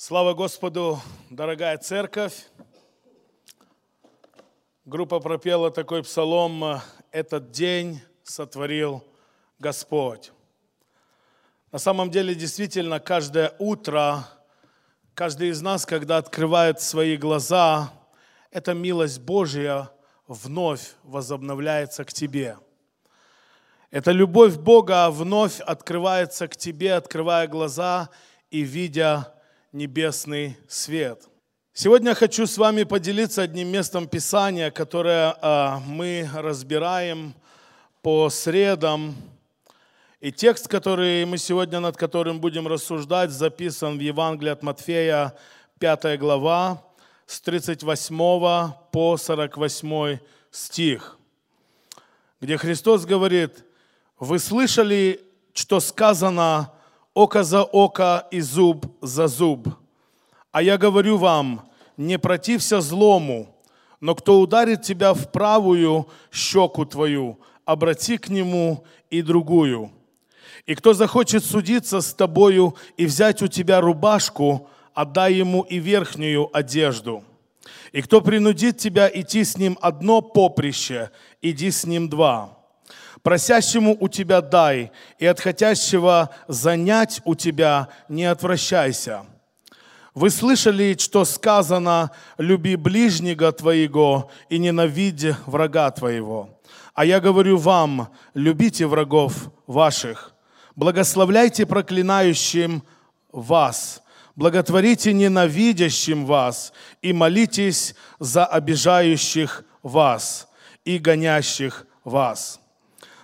Слава Господу, дорогая церковь. Группа пропела такой псалом «Этот день сотворил Господь». На самом деле, действительно, каждое утро, каждый из нас, когда открывает свои глаза, эта милость Божья вновь возобновляется к тебе. Эта любовь Бога вновь открывается к тебе, открывая глаза и видя небесный свет. Сегодня хочу с вами поделиться одним местом Писания, которое а, мы разбираем по средам. И текст, который мы сегодня над которым будем рассуждать, записан в Евангелии от Матфея, 5 глава, с 38 по 48 стих, где Христос говорит, «Вы слышали, что сказано око за око и зуб за зуб. А я говорю вам, не протився злому, но кто ударит тебя в правую щеку твою, обрати к нему и другую. И кто захочет судиться с тобою и взять у тебя рубашку, отдай ему и верхнюю одежду. И кто принудит тебя идти с ним одно поприще, иди с ним два. Просящему у тебя дай, и от хотящего занять у тебя не отвращайся. Вы слышали, что сказано, люби ближнего твоего и ненавидь врага твоего. А я говорю вам, любите врагов ваших, благословляйте проклинающим вас, благотворите ненавидящим вас и молитесь за обижающих вас и гонящих вас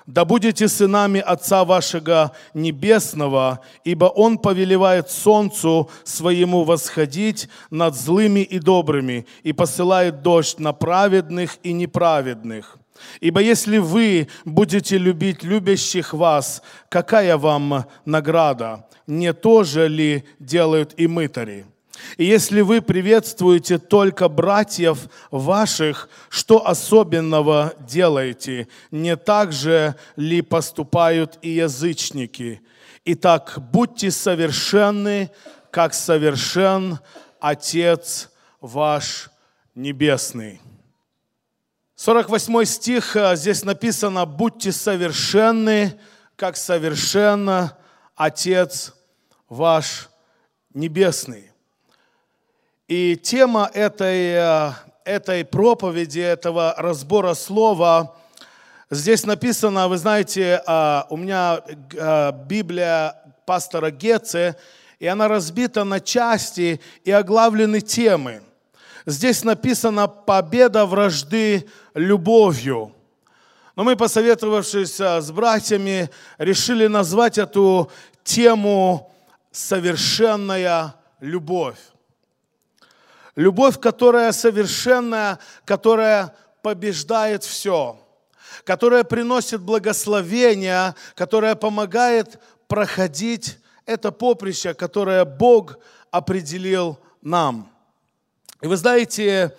да будете сынами Отца вашего Небесного, ибо Он повелевает солнцу своему восходить над злыми и добрыми, и посылает дождь на праведных и неправедных. Ибо если вы будете любить любящих вас, какая вам награда? Не то же ли делают и мытари? И если вы приветствуете только братьев ваших, что особенного делаете? Не так же ли поступают и язычники? Итак, будьте совершенны, как совершен Отец ваш Небесный. 48 стих, э, здесь написано, будьте совершенны, как совершен Отец ваш Небесный. И тема этой, э, этой проповеди, этого разбора слова, здесь написано, вы знаете, э, у меня э, Библия пастора Геце, и она разбита на части и оглавлены темы. Здесь написано «Победа вражды любовью». Но мы, посоветовавшись с братьями, решили назвать эту тему «Совершенная любовь». Любовь, которая совершенная, которая побеждает все, которая приносит благословение, которая помогает проходить это поприще, которое Бог определил нам. И вы знаете,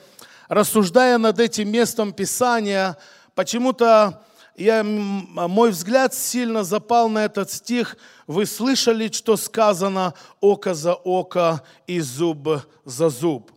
рассуждая над этим местом Писания, почему-то я, мой взгляд сильно запал на этот стих. Вы слышали, что сказано око за око и зуб за зуб.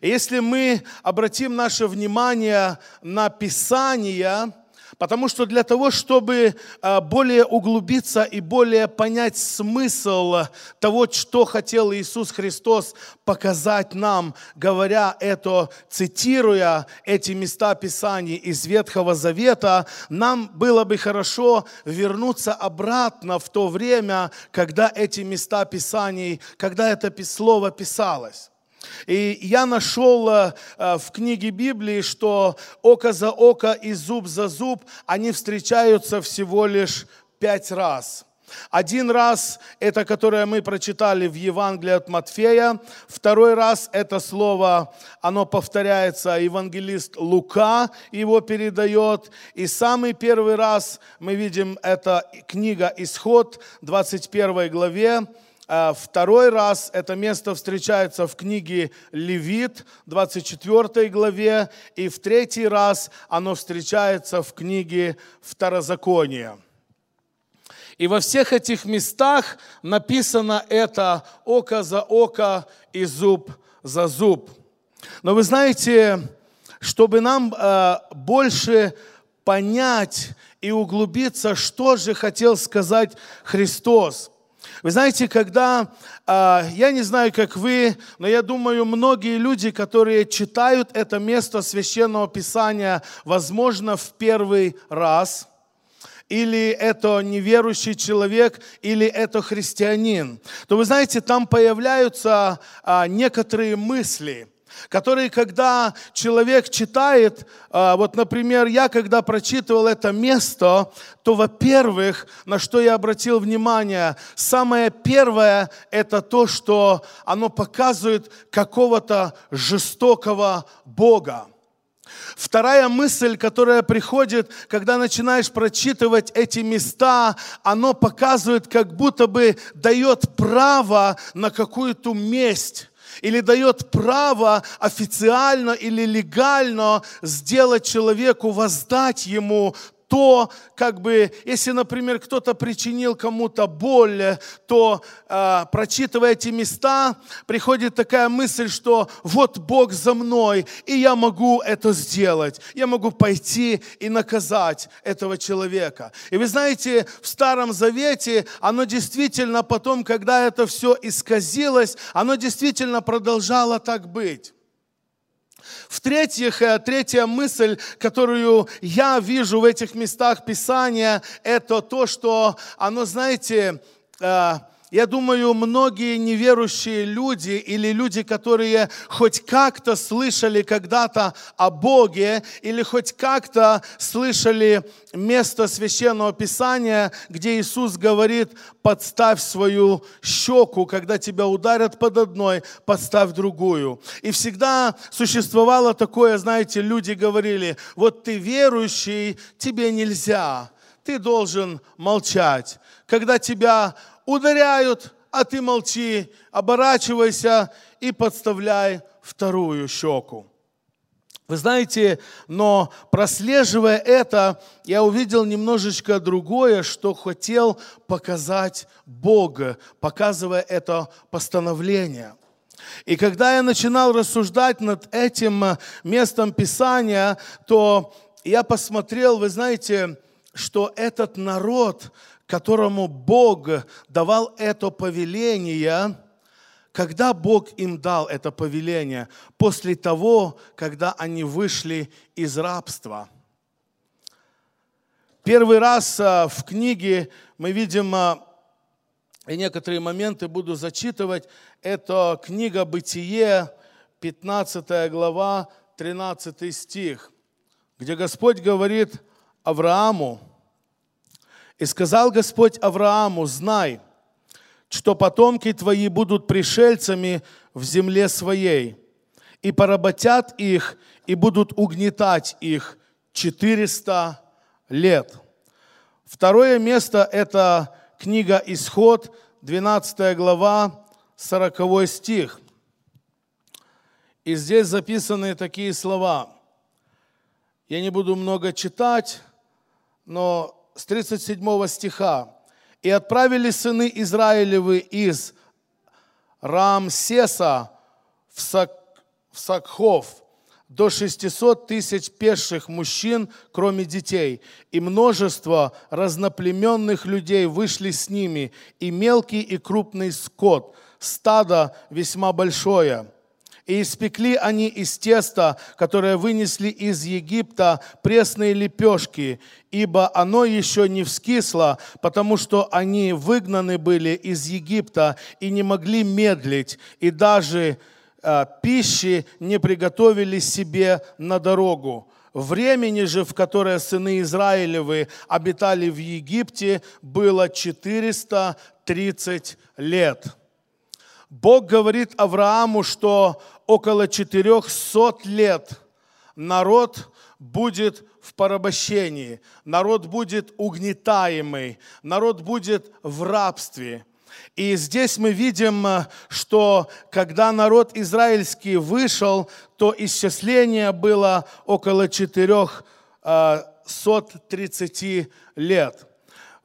Если мы обратим наше внимание на Писание, Потому что для того, чтобы а, более углубиться и более понять смысл того, что хотел Иисус Христос показать нам, говоря это, цитируя эти места Писаний из Ветхого Завета, нам было бы хорошо вернуться обратно в то время, когда эти места Писаний, когда это слово писалось. И я нашел э, э, в книге Библии, что око за око и зуб за зуб, они встречаются всего лишь пять раз. Один раз это, которое мы прочитали в Евангелии от Матфея. Второй раз это слово, оно повторяется, евангелист Лука его передает. И самый первый раз мы видим, это книга Исход, 21 главе, второй раз это место встречается в книге Левит, 24 главе, и в третий раз оно встречается в книге Второзакония. И во всех этих местах написано это око за око и зуб за зуб. Но вы знаете, чтобы нам э, больше понять и углубиться, что же хотел сказать Христос. Вы знаете, когда, э, я не знаю, как вы, но я думаю, многие люди, которые читают это место священного писания, возможно, в первый раз – или это неверующий человек, или это христианин, то вы знаете, там появляются а, некоторые мысли, которые, когда человек читает, а, вот, например, я, когда прочитывал это место, то, во-первых, на что я обратил внимание, самое первое, это то, что оно показывает какого-то жестокого Бога. Вторая мысль, которая приходит, когда начинаешь прочитывать эти места, оно показывает, как будто бы дает право на какую-то месть или дает право официально или легально сделать человеку, воздать ему то, как бы, если, например, кто-то причинил кому-то боль, то, э, прочитывая эти места, приходит такая мысль, что вот Бог за мной, и я могу это сделать. Я могу пойти и наказать этого человека. И вы знаете, в Старом Завете оно действительно потом, когда это все исказилось, оно действительно продолжало так быть. В-третьих, э, третья мысль, которую я вижу в этих местах Писания, это то, что оно, знаете, э, я думаю, многие неверующие люди или люди, которые хоть как-то слышали когда-то о Боге или хоть как-то слышали место Священного Писания, где Иисус говорит, подставь свою щеку, когда тебя ударят под одной, подставь другую. И всегда существовало такое, знаете, люди говорили, вот ты верующий, тебе нельзя, ты должен молчать. Когда тебя ударяют, а ты молчи, оборачивайся и подставляй вторую щеку. Вы знаете, но прослеживая это, я увидел немножечко другое, что хотел показать Бог, показывая это постановление. И когда я начинал рассуждать над этим местом Писания, то я посмотрел, вы знаете, что этот народ, которому Бог давал это повеление, когда Бог им дал это повеление? После того, когда они вышли из рабства. Первый раз а, в книге мы видим, а, и некоторые моменты буду зачитывать, это книга «Бытие», 15 глава, 13 стих, где Господь говорит Аврааму, и сказал Господь Аврааму, знай, что потомки твои будут пришельцами в земле своей, и поработят их, и будут угнетать их 400 лет. Второе место – это книга Исход, 12 глава, 40 стих. И здесь записаны такие слова. Я не буду много читать, но с 37 стиха. «И отправили сыны Израилевы из Рамсеса в, Сак, в Сакхов до 600 тысяч пеших мужчин, кроме детей, и множество разноплеменных людей вышли с ними, и мелкий и крупный скот, стадо весьма большое». И испекли они из теста, которое вынесли из Египта, пресные лепешки, ибо оно еще не вскисло, потому что они выгнаны были из Египта и не могли медлить, и даже э, пищи не приготовили себе на дорогу. Времени же, в которое сыны Израилевы обитали в Египте, было 430 лет. Бог говорит Аврааму, что около 400 лет народ будет в порабощении, народ будет угнетаемый, народ будет в рабстве. И здесь мы видим, что когда народ израильский вышел, то исчисление было около 430 лет.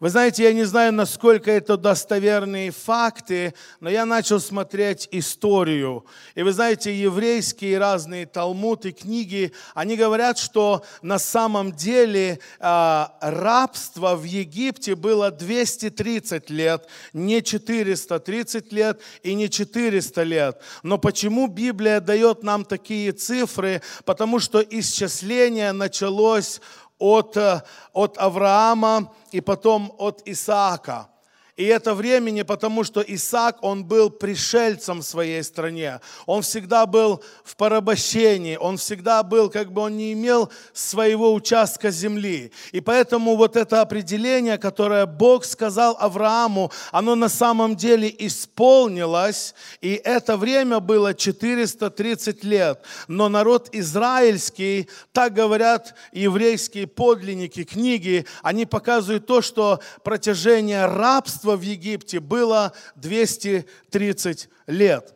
Вы знаете, я не знаю, насколько это достоверные факты, но я начал смотреть историю. И вы знаете, еврейские разные талмуды, книги, они говорят, что на самом деле э, рабство в Египте было 230 лет, не 430 лет и не 400 лет. Но почему Библия дает нам такие цифры? Потому что исчисление началось от, э, от Авраама и потом от Исаака. И это времени, потому что Исаак, он был пришельцем в своей стране. Он всегда был в порабощении, он всегда был, как бы он не имел своего участка земли. И поэтому вот это определение, которое Бог сказал Аврааму, оно на самом деле исполнилось, и это время было 430 лет. Но народ израильский, так говорят еврейские подлинники, книги, они показывают то, что протяжение рабства рабства в Египте было 230 лет.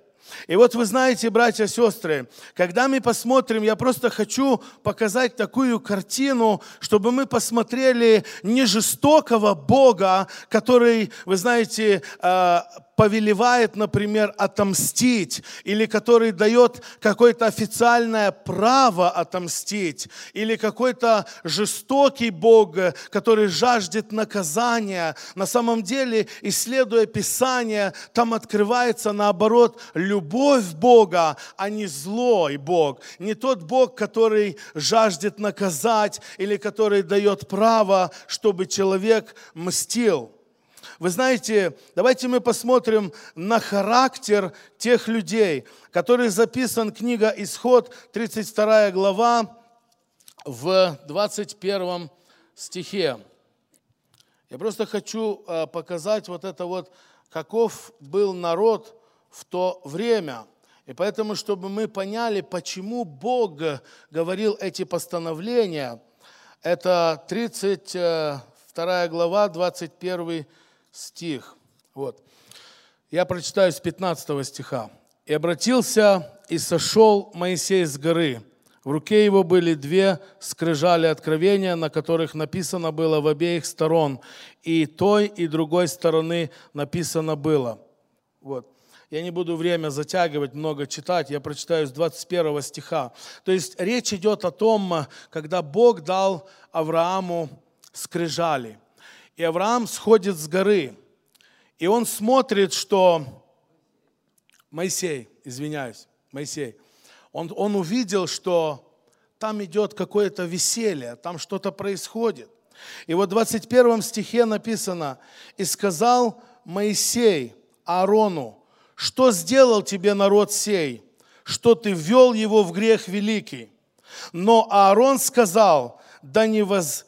И вот вы знаете, братья и сестры, когда мы посмотрим, я просто хочу показать такую картину, чтобы мы посмотрели не жестокого Бога, который, вы знаете, э, повелевает, например, отомстить, или который дает какое-то официальное право отомстить, или какой-то жестокий Бог, который жаждет наказания. На самом деле, исследуя Писание, там открывается, наоборот, любовь Бога, а не злой Бог. Не тот Бог, который жаждет наказать, или который дает право, чтобы человек мстил. Вы знаете, давайте мы посмотрим на характер тех людей, который записан книга Исход, 32 глава, в 21 стихе. Я просто хочу э, показать вот это вот, каков был народ в то время. И поэтому, чтобы мы поняли, почему Бог говорил эти постановления, это 32 глава, 21 стих. Вот. Я прочитаю с 15 стиха. «И обратился и сошел Моисей с горы. В руке его были две скрижали откровения, на которых написано было в обеих сторон. И той, и другой стороны написано было». Вот. Я не буду время затягивать, много читать, я прочитаю с 21 стиха. То есть речь идет о том, когда Бог дал Аврааму скрижали – и Авраам сходит с горы, и он смотрит, что Моисей, извиняюсь, Моисей, он, он увидел, что там идет какое-то веселье, там что-то происходит. И вот в 21 стихе написано, «И сказал Моисей Аарону, что сделал тебе народ сей, что ты ввел его в грех великий? Но Аарон сказал, да не воз,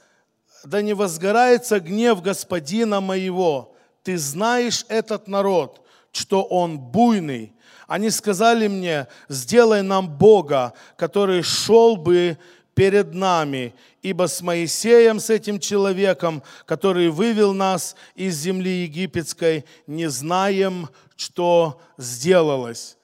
да не возгорается гнев господина моего. Ты знаешь этот народ, что он буйный. Они сказали мне, сделай нам Бога, который шел бы перед нами, ибо с Моисеем, с этим человеком, который вывел нас из земли египетской, не знаем, что сделалось.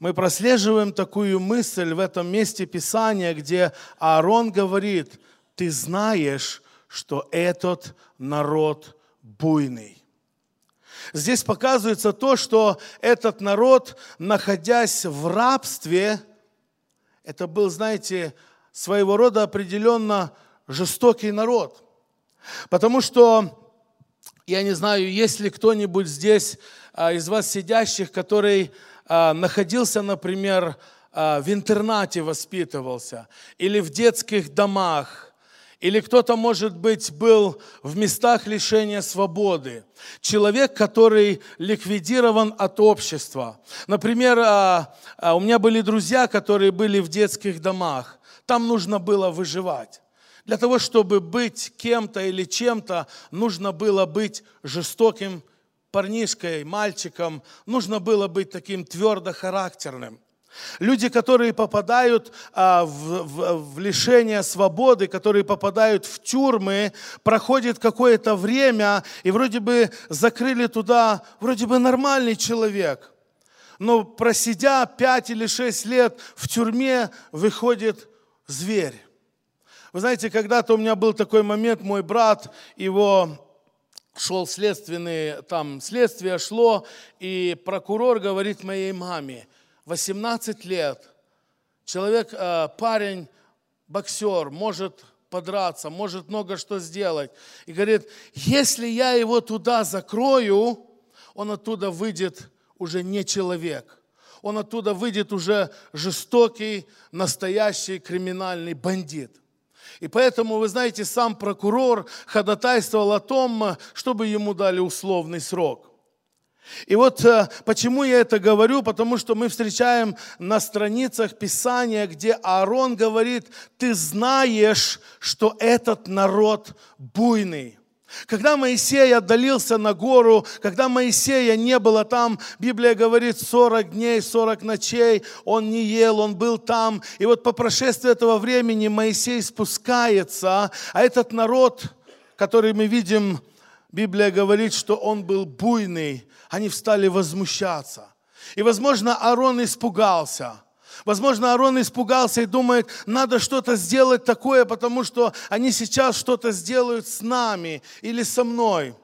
Мы прослеживаем такую мысль в этом месте Писания, где Аарон говорит, ты знаешь, что этот народ буйный. Здесь показывается то, что этот народ, находясь в рабстве, это был, знаете, своего рода определенно жестокий народ. Потому что, я не знаю, есть ли кто-нибудь здесь а, из вас сидящих, который а, находился, например, а, в интернате воспитывался или в детских домах, или кто-то, может быть, был в местах лишения свободы. Человек, который ликвидирован от общества. Например, а, а, у меня были друзья, которые были в детских домах. Там нужно было выживать. Для того, чтобы быть кем-то или чем-то, нужно было быть жестоким парнишкой, мальчиком, нужно было быть таким твердохарактерным. Люди, которые попадают а, в, в, в лишение свободы, которые попадают в тюрьмы, проходит какое-то время, и вроде бы закрыли туда, вроде бы нормальный человек. Но просидя пять или шесть лет в тюрьме, выходит зверь. Вы знаете, когда-то у меня был такой момент, мой брат, его шел следственный, там следствие шло, и прокурор говорит моей маме, 18 лет, человек, э, парень, боксер, может подраться, может много что сделать. И говорит, если я его туда закрою, он оттуда выйдет уже не человек. Он оттуда выйдет уже жестокий, настоящий криминальный бандит. И поэтому, вы знаете, сам прокурор ходатайствовал о том, чтобы ему дали условный срок. И вот э, почему я это говорю, потому что мы встречаем на страницах Писания, где Аарон говорит, ты знаешь, что этот народ буйный. Когда Моисей отдалился на гору, когда Моисея не было там, Библия говорит 40 дней, 40 ночей, он не ел, он был там. И вот по прошествии этого времени Моисей спускается, а этот народ, который мы видим, Библия говорит, что он был буйный, они встали возмущаться. И, возможно, Аарон испугался – Возможно, Аарон испугался и думает, надо что-то сделать такое, потому что они сейчас что-то сделают с нами или со мной.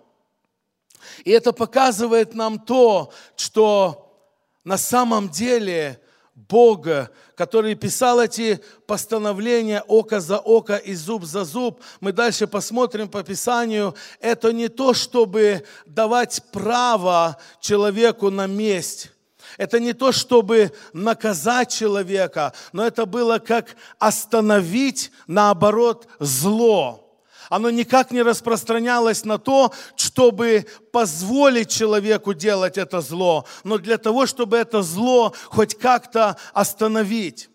И это показывает нам то, что на самом деле Бога, который писал эти постановления око за око и зуб за зуб, мы дальше посмотрим по Писанию, это не то, чтобы давать право человеку на месть, это не то, чтобы наказать человека, но это было как остановить, наоборот, зло. Оно никак не распространялось на то, чтобы позволить человеку делать это зло, но для того, чтобы это зло хоть как-то остановить.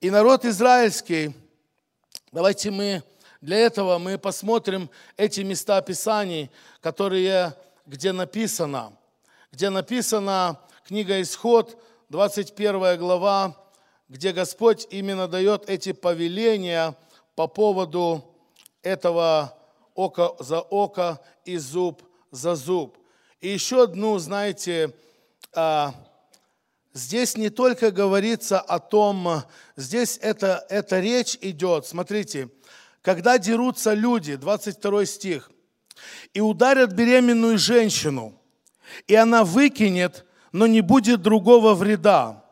И народ израильский, давайте мы для этого мы посмотрим эти места Писаний, которые, где написано, где написано, книга Исход, 21 глава, где Господь именно дает эти повеления по поводу этого око за око и зуб за зуб. И еще одну, знаете, а, здесь не только говорится о том, здесь это, эта речь идет, смотрите, когда дерутся люди, 22 стих, и ударят беременную женщину, и она выкинет но не будет другого вреда,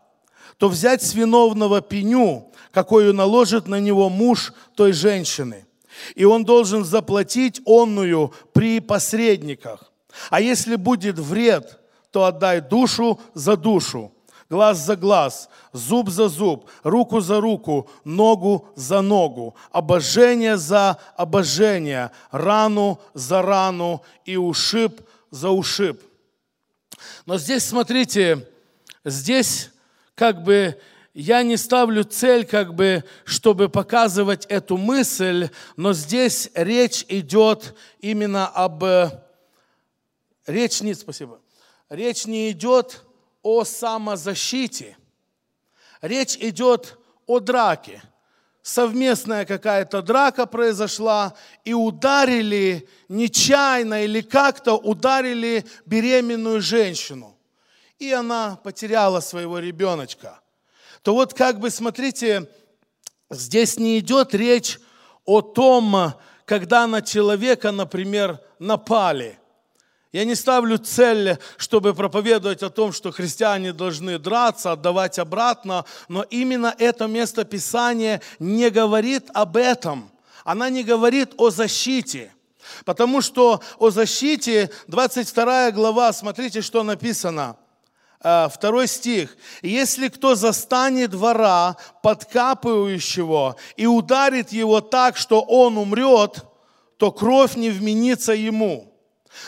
то взять с виновного пеню, какую наложит на него муж той женщины, и он должен заплатить онную при посредниках. А если будет вред, то отдай душу за душу, глаз за глаз, зуб за зуб, руку за руку, ногу за ногу, обожение за обожение, рану за рану и ушиб за ушиб. Но здесь, смотрите, здесь как бы я не ставлю цель, как бы, чтобы показывать эту мысль, но здесь речь идет именно об... Речь не, спасибо. Речь не идет о самозащите. Речь идет о драке совместная какая-то драка произошла, и ударили нечаянно или как-то ударили беременную женщину. И она потеряла своего ребеночка. То вот как бы, смотрите, здесь не идет речь о том, когда на человека, например, напали – я не ставлю цель, чтобы проповедовать о том, что христиане должны драться, отдавать обратно, но именно это место Писания не говорит об этом. Она не говорит о защите. Потому что о защите, 22 глава, смотрите, что написано. Э, второй стих. «Если кто застанет вора, подкапывающего, и ударит его так, что он умрет, то кровь не вменится ему».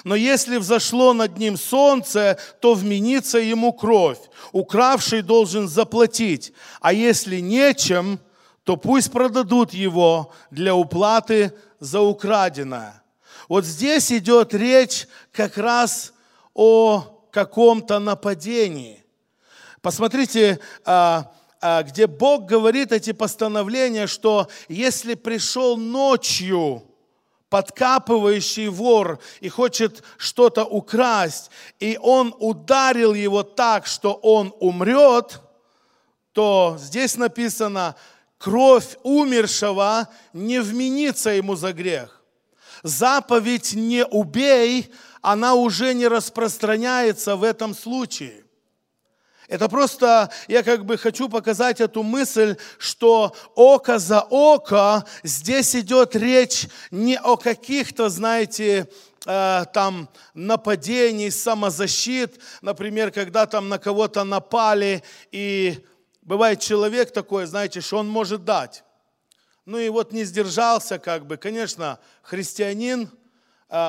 Но если взошло над ним солнце, то вменится ему кровь. Укравший должен заплатить. А если нечем, то пусть продадут его для уплаты за украденное. Вот здесь идет речь как раз о каком-то нападении. Посмотрите, а, а, где Бог говорит эти постановления, что если пришел ночью, подкапывающий вор и хочет что-то украсть, и он ударил его так, что он умрет, то здесь написано, кровь умершего не вменится ему за грех. заповедь «не убей», она уже не распространяется в этом случае. Это просто, я как бы хочу показать эту мысль, что око за око, здесь идет речь не о каких-то, знаете, э, там нападений, самозащит, например, когда там на кого-то напали, и бывает человек такой, знаете, что он может дать. Ну и вот не сдержался как бы, конечно, христианин,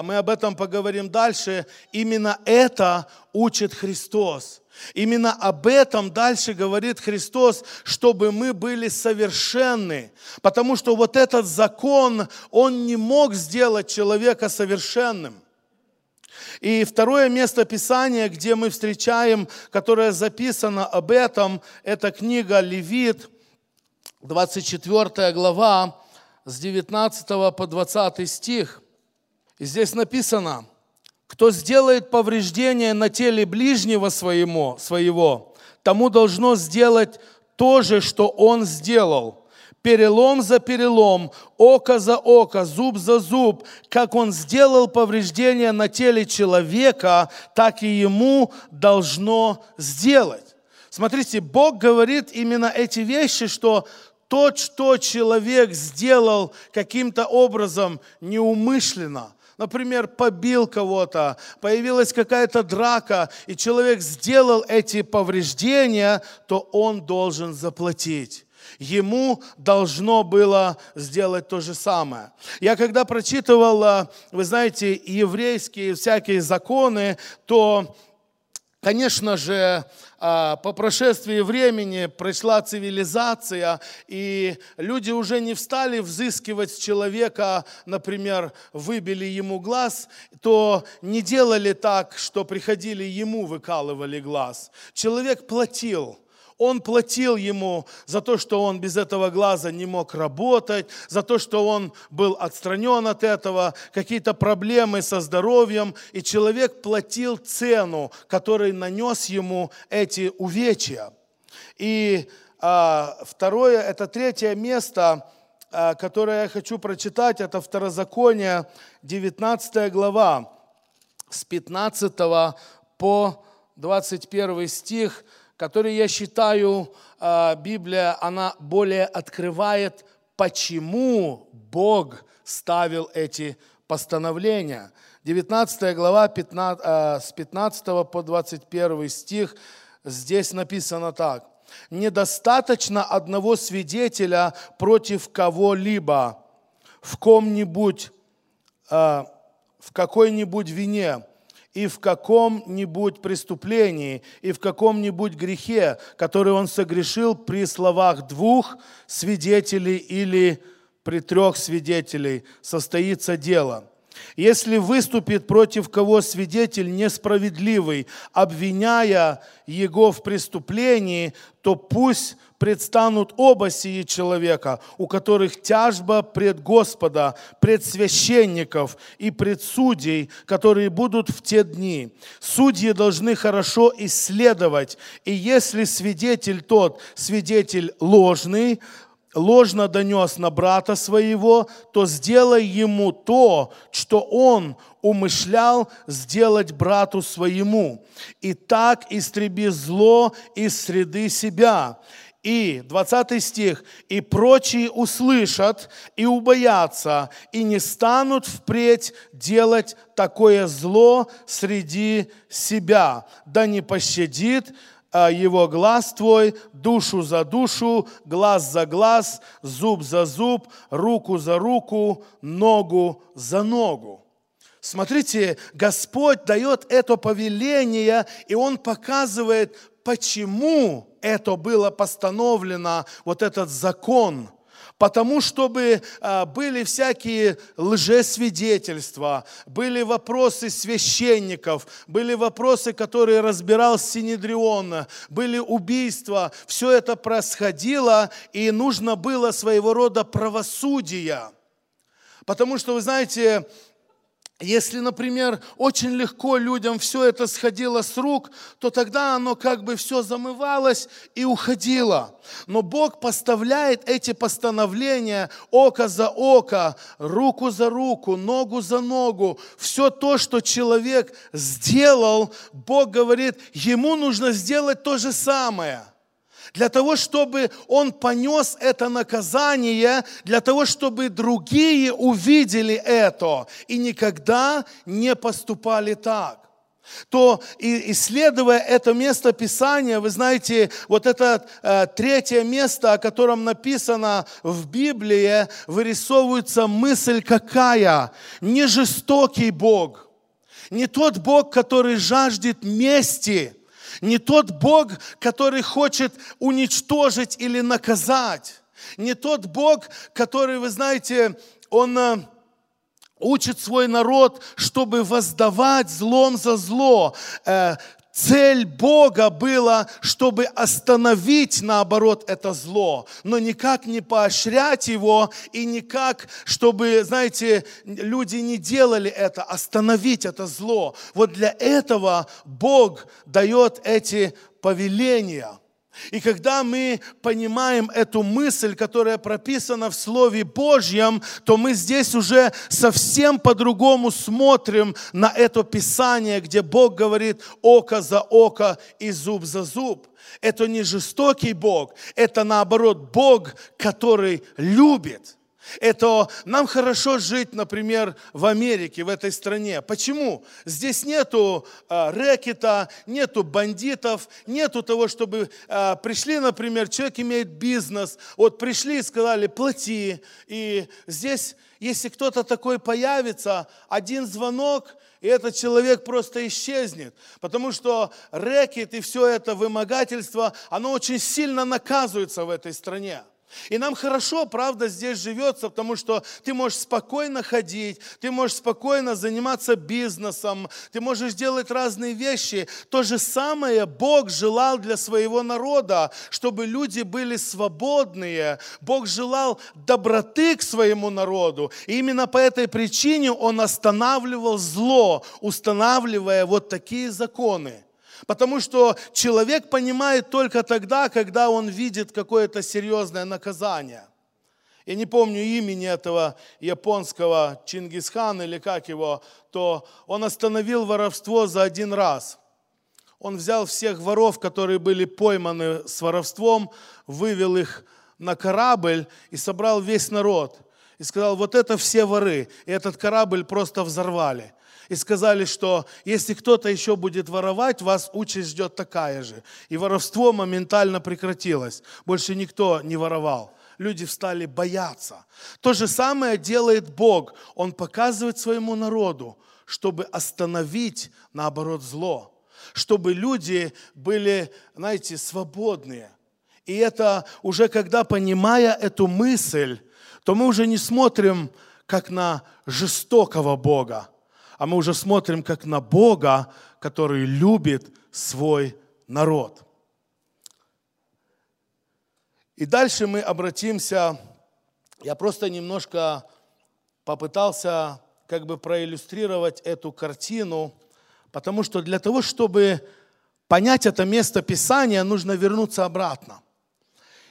мы об этом поговорим дальше, именно это учит Христос – Именно об этом дальше говорит Христос, чтобы мы были совершенны. Потому что вот этот закон, он не мог сделать человека совершенным. И второе место Писания, где мы встречаем, которое записано об этом, это книга Левит, 24 глава, с 19 по 20 стих. И здесь написано – кто сделает повреждение на теле ближнего своему, своего, тому должно сделать то же, что он сделал. Перелом за перелом, око за око, зуб за зуб. Как он сделал повреждение на теле человека, так и ему должно сделать. Смотрите, Бог говорит именно эти вещи, что то, что человек сделал каким-то образом неумышленно, например, побил кого-то, появилась какая-то драка, и человек сделал эти повреждения, то он должен заплатить. Ему должно было сделать то же самое. Я когда прочитывал, а, вы знаете, еврейские всякие законы, то Конечно же, по прошествии времени пришла цивилизация, и люди уже не встали взыскивать с человека, например, выбили ему глаз, то не делали так, что приходили ему, выкалывали глаз. Человек платил – он платил ему за то, что он без этого глаза не мог работать, за то, что он был отстранен от этого, какие-то проблемы со здоровьем, и человек платил цену, который нанес ему эти увечья. И а, второе, это третье место, а, которое я хочу прочитать, это Второзаконие, 19 глава, с 15 по 21 стих, который я считаю, а, Библия, она более открывает, почему Бог ставил эти постановления. 19 глава 15, а, с 15 по 21 стих, здесь написано так. «Недостаточно одного свидетеля против кого-либо в ком-нибудь, а, в какой-нибудь вине, и в каком-нибудь преступлении, и в каком-нибудь грехе, который он согрешил при словах двух свидетелей или при трех свидетелей, состоится дело. Если выступит против кого свидетель несправедливый, обвиняя его в преступлении, то пусть предстанут оба сии человека, у которых тяжба пред Господа, пред священников и пред судей, которые будут в те дни. Судьи должны хорошо исследовать, и если свидетель тот, свидетель ложный, ложно донес на брата своего, то сделай ему то, что он умышлял сделать брату своему. И так истреби зло из среды себя. И, 20 стих, «И прочие услышат и убоятся, и не станут впредь делать такое зло среди себя, да не пощадит а, его глаз твой, душу за душу, глаз за глаз, зуб за зуб, руку за руку, ногу за ногу». Смотрите, Господь дает это повеление, и Он показывает, почему это было постановлено, вот этот закон – Потому чтобы а, были всякие лжесвидетельства, были вопросы священников, были вопросы, которые разбирал Синедрион, были убийства. Все это происходило, и нужно было своего рода правосудия. Потому что, вы знаете, если, например, очень легко людям все это сходило с рук, то тогда оно как бы все замывалось и уходило. Но Бог поставляет эти постановления око за око, руку за руку, ногу за ногу. Все то, что человек сделал, Бог говорит, ему нужно сделать то же самое – для того, чтобы он понес это наказание, для того, чтобы другие увидели это и никогда не поступали так. То исследуя это место Писания, вы знаете, вот это э, третье место, о котором написано в Библии, вырисовывается мысль какая? Не жестокий Бог, не тот Бог, который жаждет мести, не тот Бог, который хочет уничтожить или наказать. Не тот Бог, который, вы знаете, Он э, учит свой народ, чтобы воздавать злом за зло. Цель Бога была, чтобы остановить, наоборот, это зло, но никак не поощрять его и никак, чтобы, знаете, люди не делали это, остановить это зло. Вот для этого Бог дает эти повеления – и когда мы понимаем эту мысль, которая прописана в Слове Божьем, то мы здесь уже совсем по-другому смотрим на это Писание, где Бог говорит око за око и зуб за зуб. Это не жестокий Бог, это наоборот Бог, который любит. Это нам хорошо жить, например, в Америке, в этой стране. Почему? Здесь нету э, рэкета, нету бандитов, нету того, чтобы э, пришли, например, человек имеет бизнес, вот пришли и сказали, плати. И здесь, если кто-то такой появится, один звонок, и этот человек просто исчезнет. Потому что рэкет и все это вымогательство, оно очень сильно наказывается в этой стране. И нам хорошо, правда, здесь живется, потому что ты можешь спокойно ходить, ты можешь спокойно заниматься бизнесом, ты можешь делать разные вещи. То же самое Бог желал для своего народа, чтобы люди были свободные. Бог желал доброты к своему народу. И именно по этой причине Он останавливал зло, устанавливая вот такие законы. Потому что человек понимает только тогда, когда он видит какое-то серьезное наказание. Я не помню имени этого японского Чингисхана или как его, то он остановил воровство за один раз. Он взял всех воров, которые были пойманы с воровством, вывел их на корабль и собрал весь народ. И сказал, вот это все воры. И этот корабль просто взорвали и сказали, что если кто-то еще будет воровать, вас участь ждет такая же. И воровство моментально прекратилось. Больше никто не воровал. Люди встали бояться. То же самое делает Бог. Он показывает своему народу, чтобы остановить, наоборот, зло. Чтобы люди были, знаете, свободные. И это уже когда, понимая эту мысль, то мы уже не смотрим как на жестокого Бога, а мы уже смотрим как на Бога, который любит свой народ. И дальше мы обратимся, я просто немножко попытался как бы проиллюстрировать эту картину, потому что для того, чтобы понять это место Писания, нужно вернуться обратно.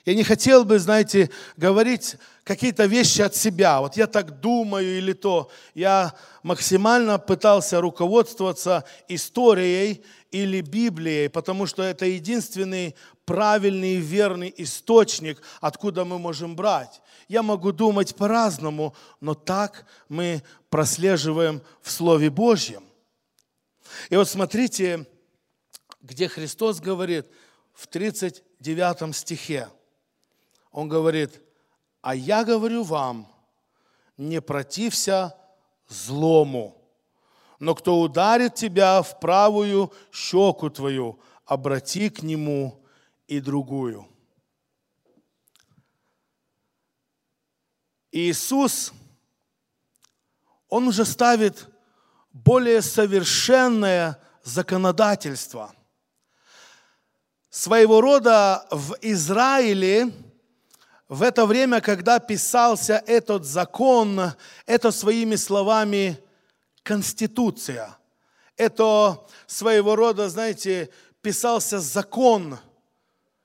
Я не хотел бы, знаете, говорить какие-то вещи от себя. Вот я так думаю или то. Я максимально пытался руководствоваться историей или Библией, потому что это единственный правильный и верный источник, откуда мы можем брать. Я могу думать по-разному, но так мы прослеживаем в Слове Божьем. И вот смотрите, где Христос говорит в 39 стихе – он говорит, а я говорю вам, не протився злому, но кто ударит тебя в правую щеку твою, обрати к нему и другую. Иисус, Он уже ставит более совершенное законодательство. Своего рода в Израиле – в это время, когда писался этот закон, это своими словами конституция. Это своего рода, знаете, писался закон,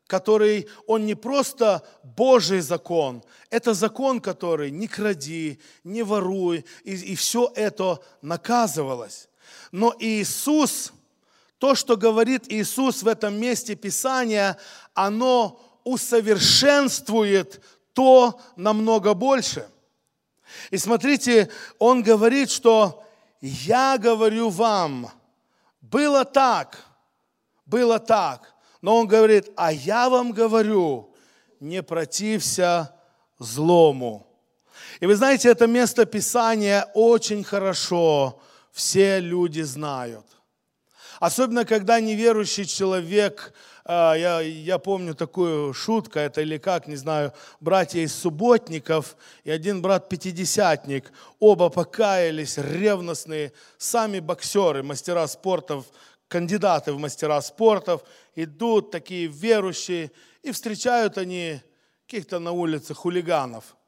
который, он не просто Божий закон, это закон, который не кради, не воруй, и, и все это наказывалось. Но Иисус, то, что говорит Иисус в этом месте Писания, оно усовершенствует то намного больше. И смотрите, он говорит, что я говорю вам, было так, было так, но он говорит, а я вам говорю, не протився злому. И вы знаете, это место Писания очень хорошо все люди знают. Особенно, когда неверующий человек, я, я помню такую шутку, это или как, не знаю, братья из субботников и один брат-пятидесятник, оба покаялись, ревностные, сами боксеры, мастера спортов, кандидаты в мастера спортов, идут такие верующие, и встречают они каких-то на улице хулиганов –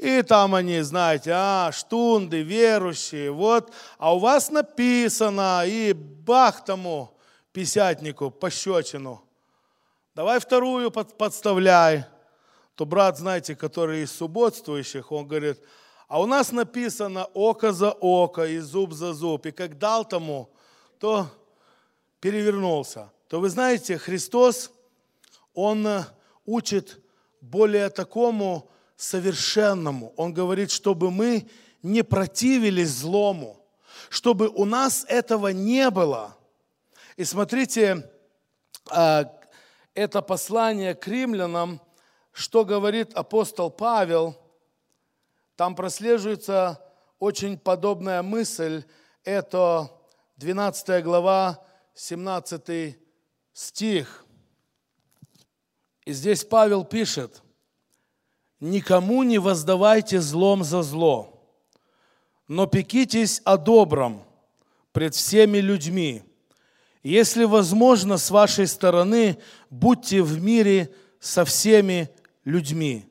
и там они, знаете, а, штунды, верующие, вот, а у вас написано, и бах тому писятнику пощечину. Давай вторую под, подставляй. То брат, знаете, который из субботствующих, он говорит, а у нас написано око за око и зуб за зуб. И как дал тому, то перевернулся. То вы знаете, Христос, Он учит более такому совершенному. Он говорит, чтобы мы не противились злому, чтобы у нас этого не было. И смотрите, а, это послание к римлянам, что говорит апостол Павел, там прослеживается очень подобная мысль, это 12 глава, 17 стих. И здесь Павел пишет – никому не воздавайте злом за зло, но пекитесь о добром пред всеми людьми. Если возможно, с вашей стороны, будьте в мире со всеми людьми.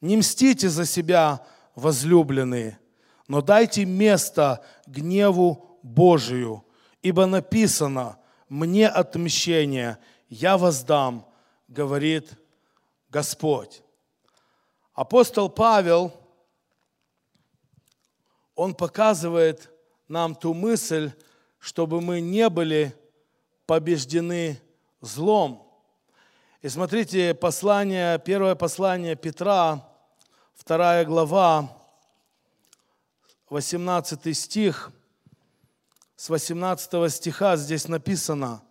Не мстите за себя, возлюбленные, но дайте место гневу Божию, ибо написано, мне отмщение, я воздам, говорит Господь. Апостол Павел, он показывает нам ту мысль, чтобы мы не были побеждены злом. И смотрите, послание, первое послание Петра, вторая глава, 18 стих, с 18 стиха здесь написано,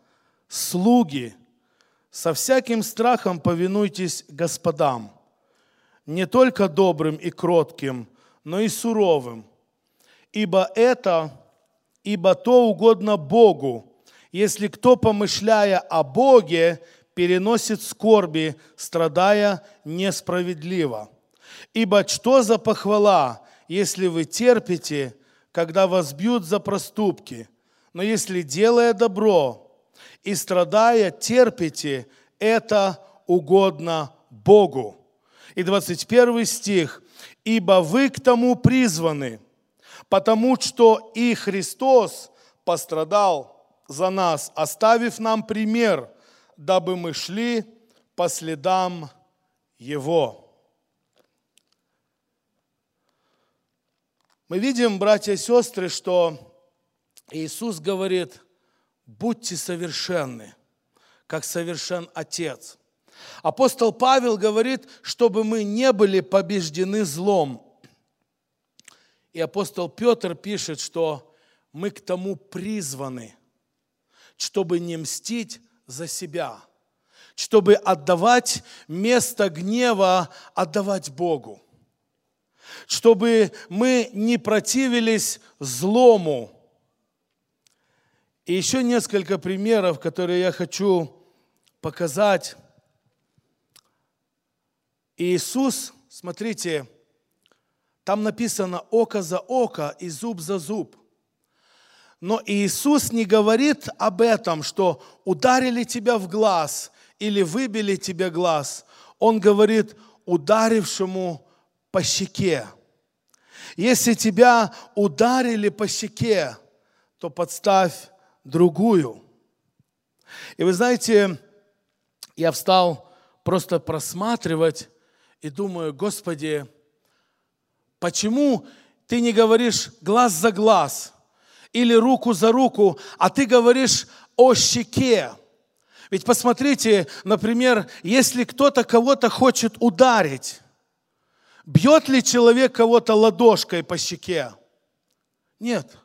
«Слуги, со всяким страхом повинуйтесь господам, не только добрым и кротким, но и суровым. Ибо это, ибо то угодно Богу, если кто, помышляя о Боге, переносит скорби, страдая несправедливо. Ибо что за похвала, если вы терпите, когда вас бьют за проступки? Но если, делая добро и страдая, терпите, это угодно Богу и 21 стих. «Ибо вы к тому призваны, потому что и Христос пострадал за нас, оставив нам пример, дабы мы шли по следам Его». Мы видим, братья и сестры, что Иисус говорит, будьте совершенны, как совершен Отец – Апостол Павел говорит, чтобы мы не были побеждены злом. И апостол Петр пишет, что мы к тому призваны, чтобы не мстить за себя, чтобы отдавать место гнева, отдавать Богу, чтобы мы не противились злому. И еще несколько примеров, которые я хочу показать Иисус, смотрите, там написано око за око и зуб за зуб. Но Иисус не говорит об этом, что ударили тебя в глаз или выбили тебе глаз. Он говорит ударившему по щеке. Если тебя ударили по щеке, то подставь другую. И вы знаете, я встал просто просматривать и думаю, Господи, почему ты не говоришь глаз за глаз или руку за руку, а ты говоришь о щеке? Ведь посмотрите, например, если кто-то кого-то хочет ударить, бьет ли человек кого-то ладошкой по щеке? Нет.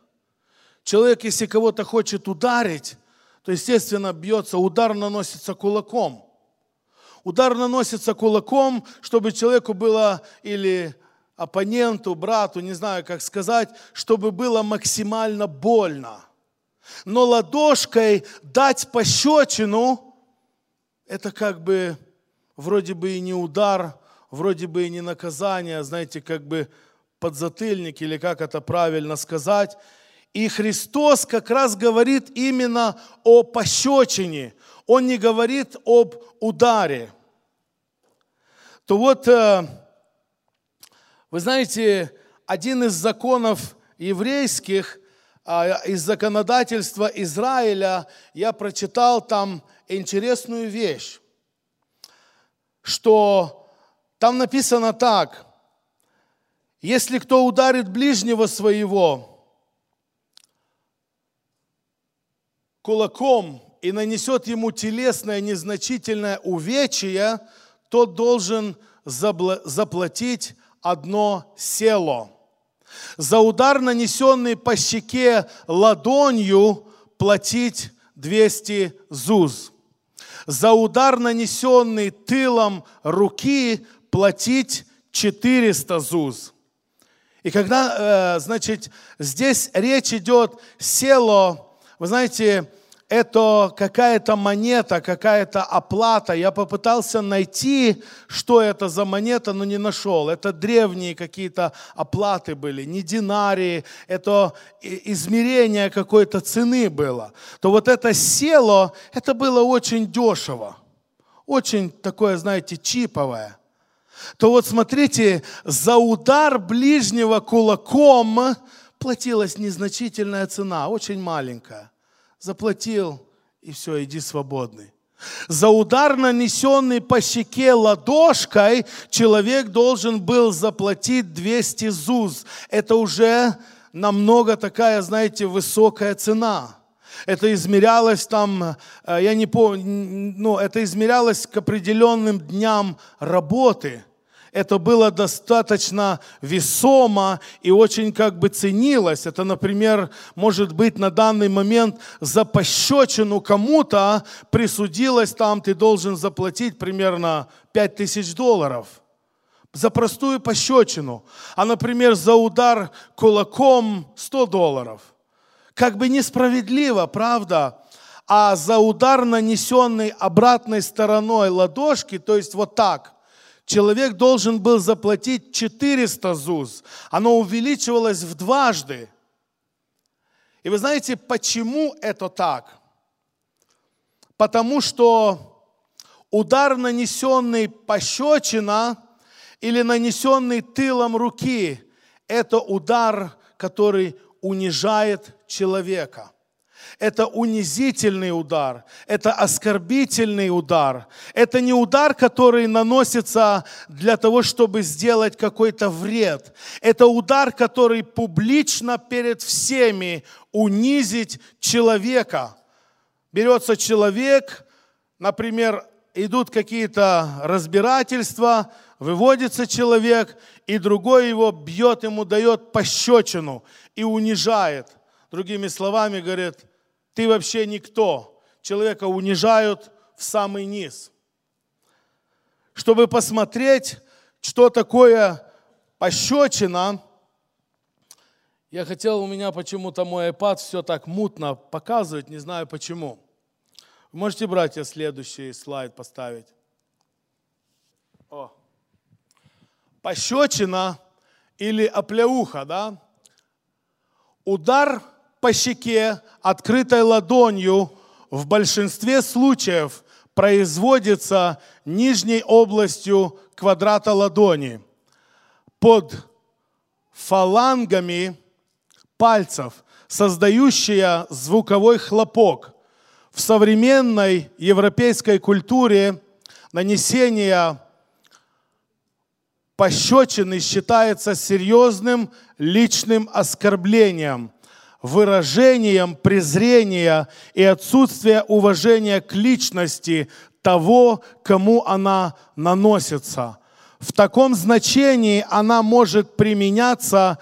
Человек, если кого-то хочет ударить, то, естественно, бьется, удар наносится кулаком. Удар наносится кулаком, чтобы человеку было или оппоненту, брату, не знаю, как сказать, чтобы было максимально больно. Но ладошкой дать пощечину, это как бы вроде бы и не удар, вроде бы и не наказание, знаете, как бы подзатыльник, или как это правильно сказать. И Христос как раз говорит именно о пощечине. Он не говорит об ударе. То вот, э, вы знаете, один из законов еврейских, а, из законодательства Израиля, я прочитал там интересную вещь, что там написано так, если кто ударит ближнего своего, кулаком и нанесет ему телесное незначительное увечье, тот должен заплатить одно село. За удар, нанесенный по щеке ладонью, платить 200 зуз. За удар, нанесенный тылом руки, платить 400 зуз. И когда, э, значит, здесь речь идет село, вы знаете, это какая-то монета, какая-то оплата. Я попытался найти, что это за монета, но не нашел. Это древние какие-то оплаты были, не динарии, это измерение какой-то цены было. То вот это село, это было очень дешево. Очень такое, знаете, чиповое. То вот смотрите, за удар ближнего кулаком платилась незначительная цена, очень маленькая заплатил, и все, иди свободный. За удар, нанесенный по щеке ладошкой, человек должен был заплатить 200 зуз. Это уже намного такая, знаете, высокая цена. Это измерялось там, э, я не помню, ну, это измерялось к определенным дням работы – это было достаточно весомо и очень как бы ценилось. Это, например, может быть на данный момент за пощечину кому-то присудилось там, ты должен заплатить примерно 5000 долларов за простую пощечину, а, например, за удар кулаком 100 долларов. Как бы несправедливо, правда? А за удар, нанесенный обратной стороной ладошки, то есть вот так – человек должен был заплатить 400 ЗУЗ. Оно увеличивалось в дважды. И вы знаете, почему это так? Потому что удар, нанесенный пощечина или нанесенный тылом руки, это удар, который унижает человека это унизительный удар, это оскорбительный удар. Это не удар, который наносится для того, чтобы сделать какой-то вред. Это удар, который публично перед всеми унизить человека. Берется человек, например, идут какие-то разбирательства, выводится человек, и другой его бьет, ему дает пощечину и унижает. Другими словами, говорит, ты вообще никто. Человека унижают в самый низ. Чтобы посмотреть, что такое пощечина, я хотел, у меня почему-то мой iPad все так мутно показывает, не знаю почему. Можете, братья, следующий слайд поставить? О. Пощечина или опляуха, да? Удар по щеке открытой ладонью в большинстве случаев производится нижней областью квадрата ладони под фалангами пальцев, создающая звуковой хлопок. В современной европейской культуре нанесение пощечины считается серьезным личным оскорблением, выражением презрения и отсутствия уважения к личности того, кому она наносится. В таком значении она может применяться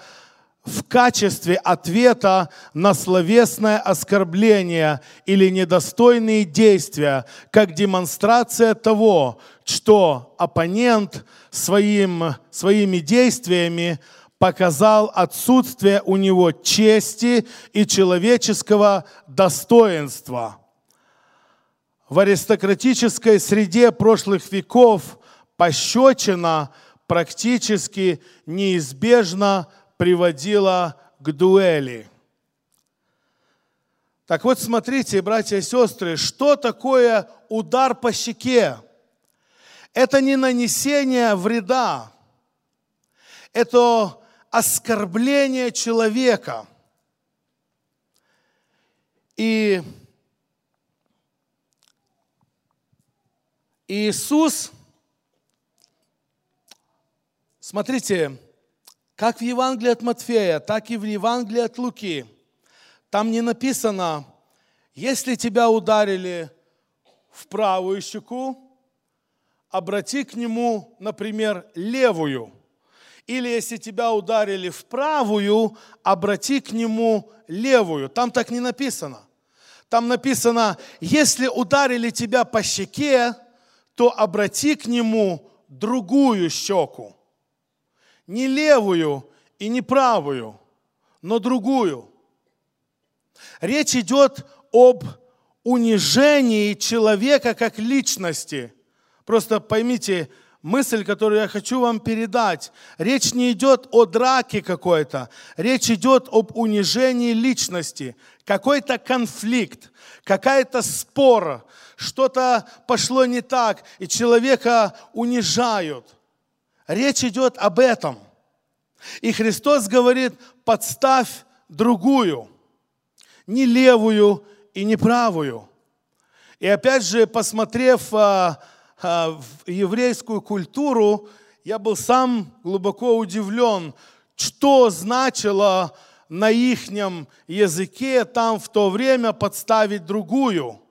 в качестве ответа на словесное оскорбление или недостойные действия, как демонстрация того, что оппонент своим, своими действиями показал отсутствие у него чести и человеческого достоинства. В аристократической среде прошлых веков пощечина практически неизбежно приводила к дуэли. Так вот, смотрите, братья и сестры, что такое удар по щеке? Это не нанесение вреда, это оскорбление человека. И Иисус, смотрите, как в Евангелии от Матфея, так и в Евангелии от Луки. Там не написано, если тебя ударили в правую щеку, обрати к нему, например, левую. Или если тебя ударили в правую, обрати к нему левую. Там так не написано. Там написано, если ударили тебя по щеке, то обрати к нему другую щеку не левую и не правую, но другую. Речь идет об унижении человека как личности. Просто поймите мысль, которую я хочу вам передать. Речь не идет о драке какой-то. Речь идет об унижении личности. Какой-то конфликт, какая-то спор, что-то пошло не так, и человека унижают – Речь идет об этом. И Христос говорит, подставь другую, не левую и не правую. И опять же, посмотрев а, в еврейскую культуру, я был сам глубоко удивлен, что значило на ихнем языке там в то время подставить другую.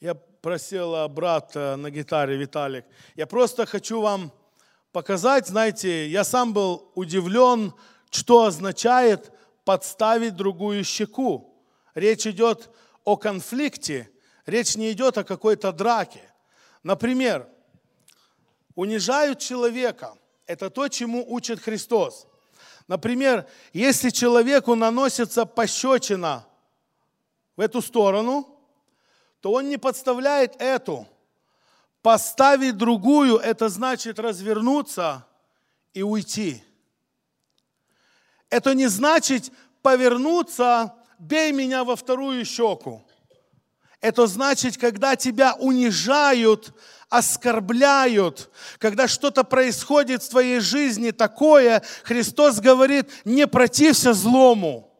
Я просил брата на гитаре Виталик. Я просто хочу вам показать, знаете, я сам был удивлен, что означает подставить другую щеку. Речь идет о конфликте, речь не идет о какой-то драке. Например, унижают человека. Это то, чему учит Христос. Например, если человеку наносится пощечина в эту сторону, то он не подставляет эту – Поставить другую – это значит развернуться и уйти. Это не значит повернуться, бей меня во вторую щеку. Это значит, когда тебя унижают, оскорбляют, когда что-то происходит в твоей жизни такое, Христос говорит, не протився злому.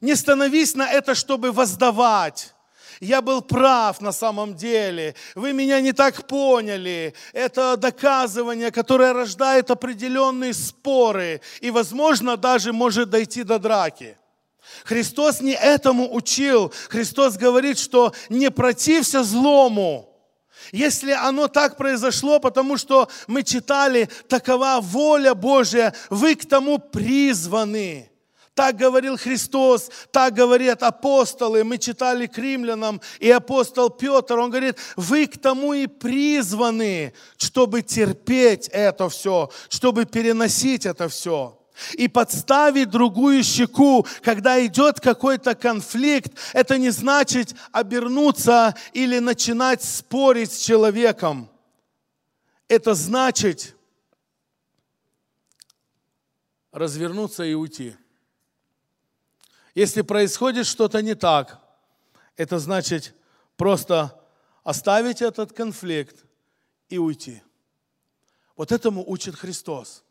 Не становись на это, чтобы воздавать я был прав на самом деле, вы меня не так поняли. Это доказывание, которое рождает определенные споры и, возможно, даже может дойти до драки. Христос не этому учил. Христос говорит, что не протився злому. Если оно так произошло, потому что мы читали, такова воля Божья, вы к тому призваны. Так говорил Христос, так говорят апостолы. Мы читали к римлянам, и апостол Петр, он говорит, вы к тому и призваны, чтобы терпеть это все, чтобы переносить это все. И подставить другую щеку, когда идет какой-то конфликт, это не значит обернуться или начинать спорить с человеком. Это значит развернуться и уйти. Если происходит что-то не так, это значит просто оставить этот конфликт и уйти. Вот этому учит Христос.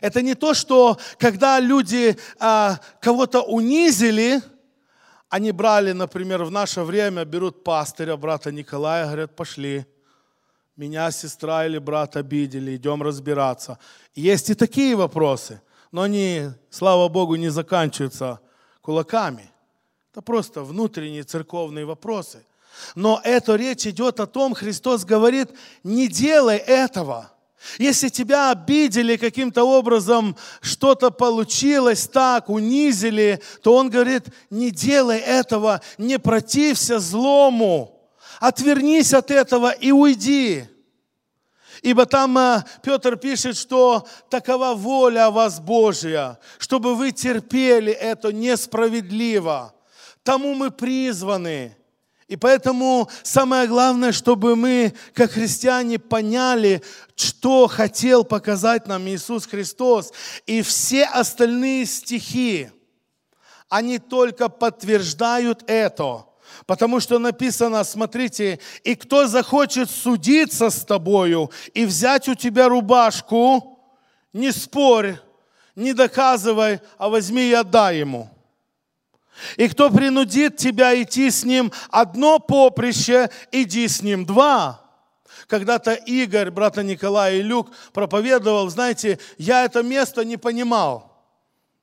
Это не то, что когда люди а, кого-то унизили, они брали, например, в наше время, берут пастыря, брата Николая, говорят, пошли, меня сестра или брат обидели, идем разбираться. Есть и такие вопросы, но они, слава Богу, не заканчиваются кулаками. Это просто внутренние церковные вопросы. Но эта речь идет о том, Христос говорит, не делай этого. Если тебя обидели каким-то образом, что-то получилось так, унизили, то Он говорит, не делай этого, не протився злому, отвернись от этого и уйди. Ибо там э, Петр пишет, что такова воля вас Божья, чтобы вы терпели это несправедливо. Тому мы призваны. И поэтому самое главное, чтобы мы, как христиане, поняли, что хотел показать нам Иисус Христос. И все остальные стихи, они только подтверждают это. Потому что написано, смотрите, и кто захочет судиться с тобою и взять у тебя рубашку, не спорь, не доказывай, а возьми и отдай ему. И кто принудит тебя идти с ним одно поприще, иди с ним два. Когда-то Игорь, брата Николая и Люк проповедовал, знаете, я это место не понимал.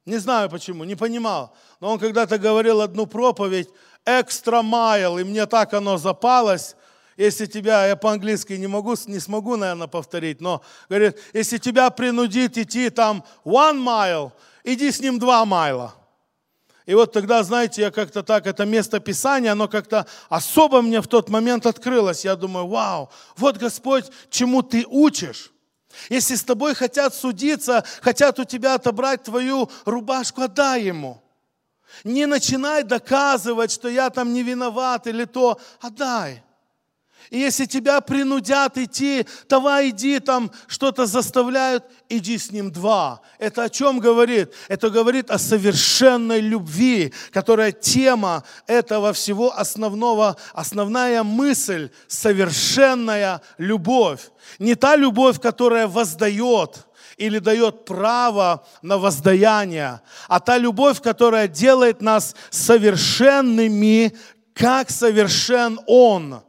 Не знаю почему, не понимал. Но он когда-то говорил одну проповедь, экстра майл, и мне так оно запалось, если тебя, я по-английски не могу, не смогу, наверное, повторить, но говорит, если тебя принудит идти там one mile, иди с ним два майла. И вот тогда, знаете, я как-то так, это место Писания, оно как-то особо мне в тот момент открылось. Я думаю, вау, вот Господь, чему ты учишь. Если с тобой хотят судиться, хотят у тебя отобрать твою рубашку, отдай ему. Не начинай доказывать, что я там не виноват или то, отдай. И если тебя принудят идти, давай иди, там что-то заставляют, иди с ним два. Это о чем говорит? Это говорит о совершенной любви, которая тема этого всего основного, основная мысль, совершенная любовь. Не та любовь, которая воздает, или дает право на воздаяние, а та любовь, которая делает нас совершенными, как совершен Он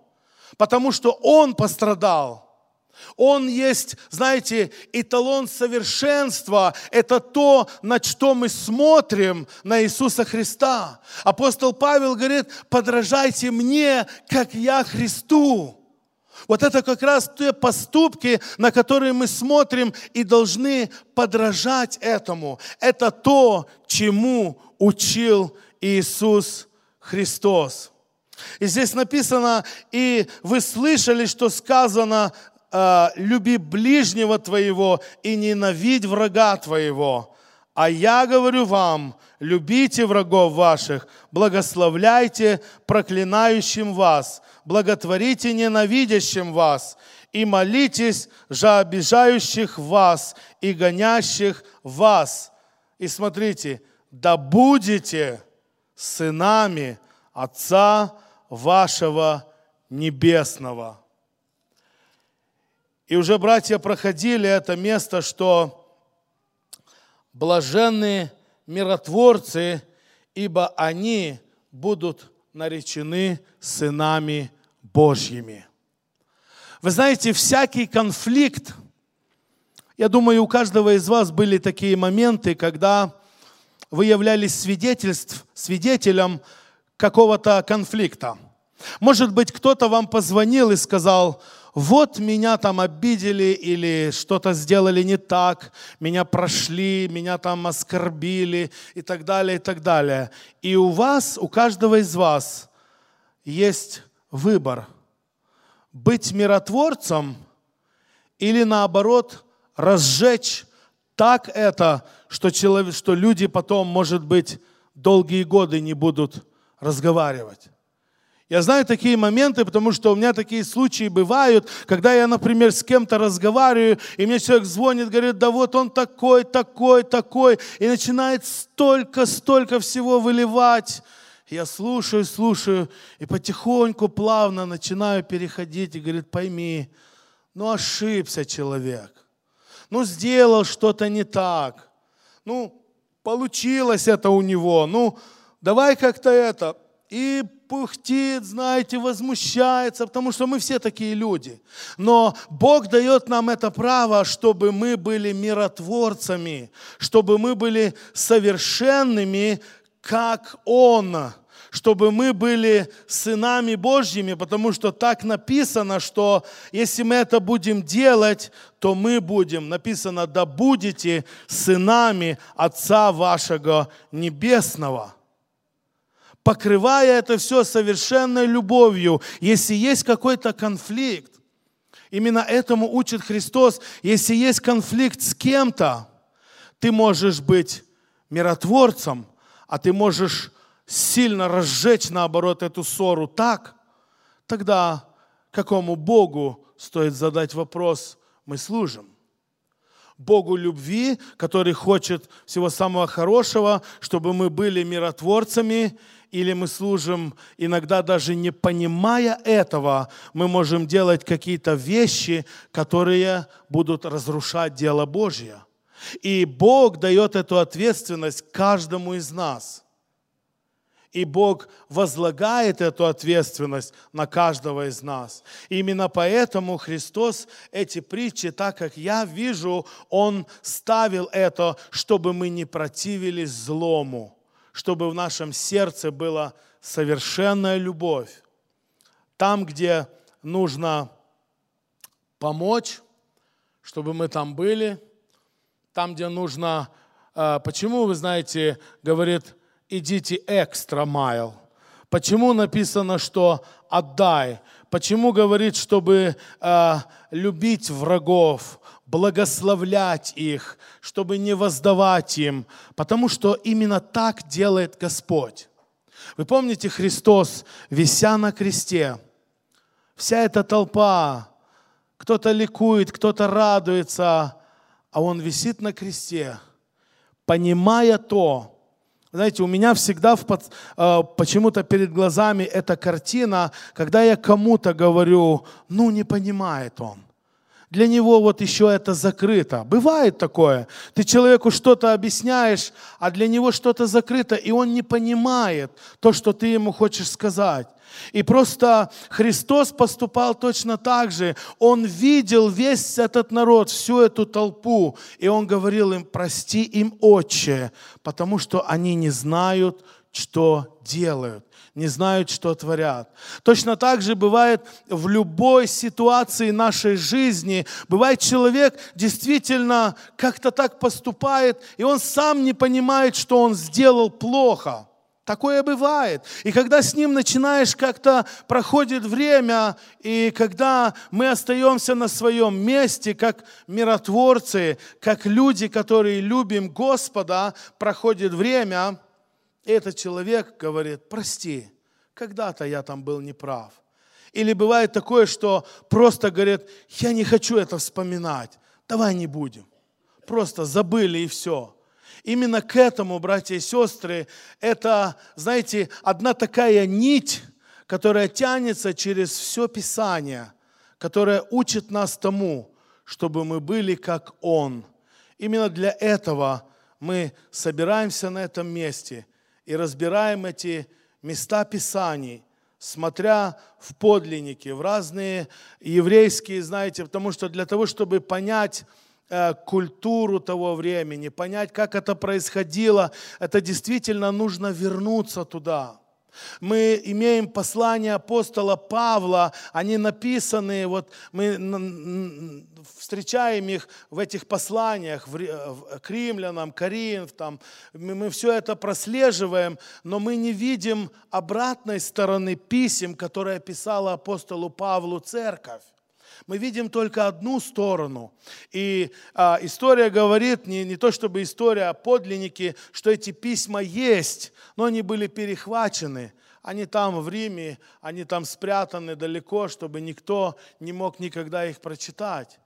потому что Он пострадал. Он есть, знаете, эталон совершенства. Это то, на что мы смотрим на Иисуса Христа. Апостол Павел говорит, подражайте мне, как я Христу. Вот это как раз те поступки, на которые мы смотрим и должны подражать этому. Это то, чему учил Иисус Христос. И здесь написано, и вы слышали, что сказано, «А, люби ближнего твоего и ненавидь врага твоего. А я говорю вам, любите врагов ваших, благословляйте проклинающим вас, благотворите ненавидящим вас, и молитесь за обижающих вас и гонящих вас. И смотрите, да будете сынами Отца вашего небесного. И уже братья проходили это место, что блаженные миротворцы, ибо они будут наречены сынами Божьими. Вы знаете, всякий конфликт, я думаю, у каждого из вас были такие моменты, когда вы являлись свидетельств, свидетелем какого-то конфликта. Может быть, кто-то вам позвонил и сказал, вот меня там обидели или что-то сделали не так, меня прошли, меня там оскорбили и так далее, и так далее. И у вас, у каждого из вас есть выбор. Быть миротворцем или наоборот разжечь так это, что, человек, что люди потом, может быть, долгие годы не будут разговаривать. Я знаю такие моменты, потому что у меня такие случаи бывают, когда я, например, с кем-то разговариваю, и мне человек звонит, говорит, да вот он такой, такой, такой, и начинает столько, столько всего выливать. Я слушаю, слушаю, и потихоньку, плавно начинаю переходить, и говорит, пойми, ну ошибся человек. ну сделал что-то не так, ну получилось это у него, ну давай как-то это. И пухтит, знаете, возмущается, потому что мы все такие люди. Но Бог дает нам это право, чтобы мы были миротворцами, чтобы мы были совершенными, как Он чтобы мы были сынами Божьими, потому что так написано, что если мы это будем делать, то мы будем, написано, да будете сынами Отца вашего Небесного покрывая это все совершенной любовью, если есть какой-то конфликт. Именно этому учит Христос. Если есть конфликт с кем-то, ты можешь быть миротворцем, а ты можешь сильно разжечь, наоборот, эту ссору так, тогда какому Богу стоит задать вопрос, мы служим? Богу любви, который хочет всего самого хорошего, чтобы мы были миротворцами, или мы служим, иногда даже не понимая этого, мы можем делать какие-то вещи, которые будут разрушать дело Божье. И Бог дает эту ответственность каждому из нас – и Бог возлагает эту ответственность на каждого из нас. И именно поэтому Христос эти притчи, так как я вижу, Он ставил это, чтобы мы не противились злому, чтобы в нашем сердце была совершенная любовь. Там, где нужно помочь, чтобы мы там были. Там, где нужно... А, почему, вы знаете, говорит идите экстра майл. Почему написано, что отдай? Почему говорит, чтобы э, любить врагов, благословлять их, чтобы не воздавать им? Потому что именно так делает Господь. Вы помните Христос, вися на кресте, вся эта толпа, кто-то ликует, кто-то радуется, а Он висит на кресте, понимая то, знаете, у меня всегда в, э, почему-то перед глазами эта картина, когда я кому-то говорю, ну не понимает он. Для него вот еще это закрыто. Бывает такое. Ты человеку что-то объясняешь, а для него что-то закрыто, и он не понимает то, что ты ему хочешь сказать. И просто Христос поступал точно так же. Он видел весь этот народ, всю эту толпу, и он говорил им, прости им, Отче, потому что они не знают, что делают не знают, что творят. Точно так же бывает в любой ситуации нашей жизни. Бывает человек действительно как-то так поступает, и он сам не понимает, что он сделал плохо. Такое бывает. И когда с ним начинаешь как-то, проходит время, и когда мы остаемся на своем месте, как миротворцы, как люди, которые любим Господа, проходит время, этот человек говорит, прости, когда-то я там был неправ. Или бывает такое, что просто говорит, я не хочу это вспоминать, давай не будем. Просто забыли и все. Именно к этому, братья и сестры, это, знаете, одна такая нить, которая тянется через все Писание, которая учит нас тому, чтобы мы были как Он. Именно для этого мы собираемся на этом месте и разбираем эти места Писаний, смотря в подлинники, в разные еврейские, знаете, потому что для того, чтобы понять Э, культуру того времени, понять, как это происходило, это действительно нужно вернуться туда. Мы имеем послания апостола Павла, они написаны, вот мы встречаем их в этих посланиях, к римлянам, Коринф, там, мы все это прослеживаем, но мы не видим обратной стороны писем, которые писала апостолу Павлу церковь мы видим только одну сторону. И а, история говорит, не, не то чтобы история, а подлинники, что эти письма есть, но они были перехвачены. Они там в Риме, они там спрятаны далеко, чтобы никто не мог никогда их прочитать.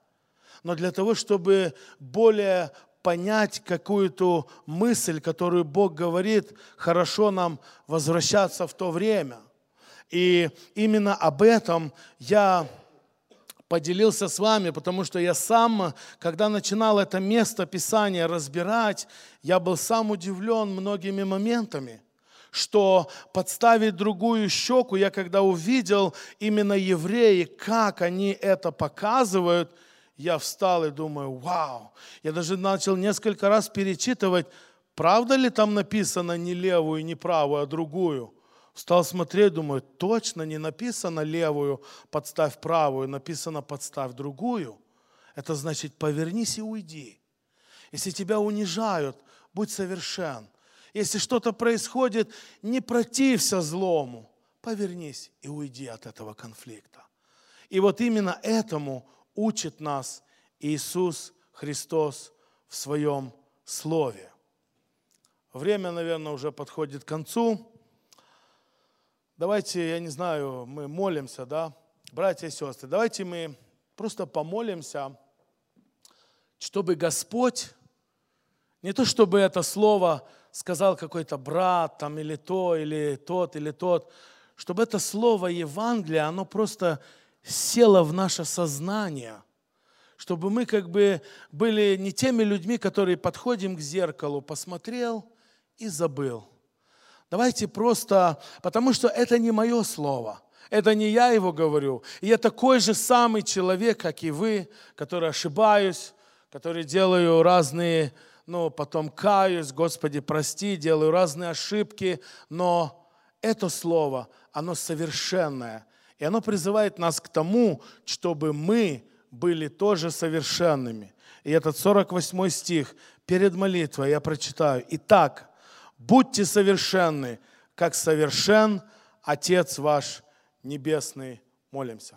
Но для того, чтобы более понять какую-то мысль, которую Бог говорит, хорошо нам возвращаться в то время. И именно об этом я поделился с вами, потому что я сам, когда начинал это место Писания разбирать, я был сам удивлен многими моментами что подставить другую щеку, я когда увидел именно евреи, как они это показывают, я встал и думаю, вау. Я даже начал несколько раз перечитывать, правда ли там написано не левую, не правую, а другую. Стал смотреть, думаю, точно не написано левую, подставь правую, написано подставь другую. Это значит, повернись и уйди. Если тебя унижают, будь совершен. Если что-то происходит, не протився злому. Повернись и уйди от этого конфликта. И вот именно этому учит нас Иисус Христос в Своем Слове. Время, наверное, уже подходит к концу. Давайте, я не знаю, мы молимся, да, братья и сестры, давайте мы просто помолимся, чтобы Господь, не то чтобы это слово сказал какой-то брат там или то, или тот, или тот, чтобы это слово Евангелия, оно просто село в наше сознание, чтобы мы как бы были не теми людьми, которые подходим к зеркалу, посмотрел и забыл – Давайте просто, потому что это не мое слово. Это не я его говорю. Я такой же самый человек, как и вы, который ошибаюсь, который делаю разные, ну, потом каюсь, Господи, прости, делаю разные ошибки, но это слово, оно совершенное. И оно призывает нас к тому, чтобы мы были тоже совершенными. И этот 48 стих перед молитвой я прочитаю. Итак, будьте совершенны, как совершен Отец ваш Небесный. Молимся.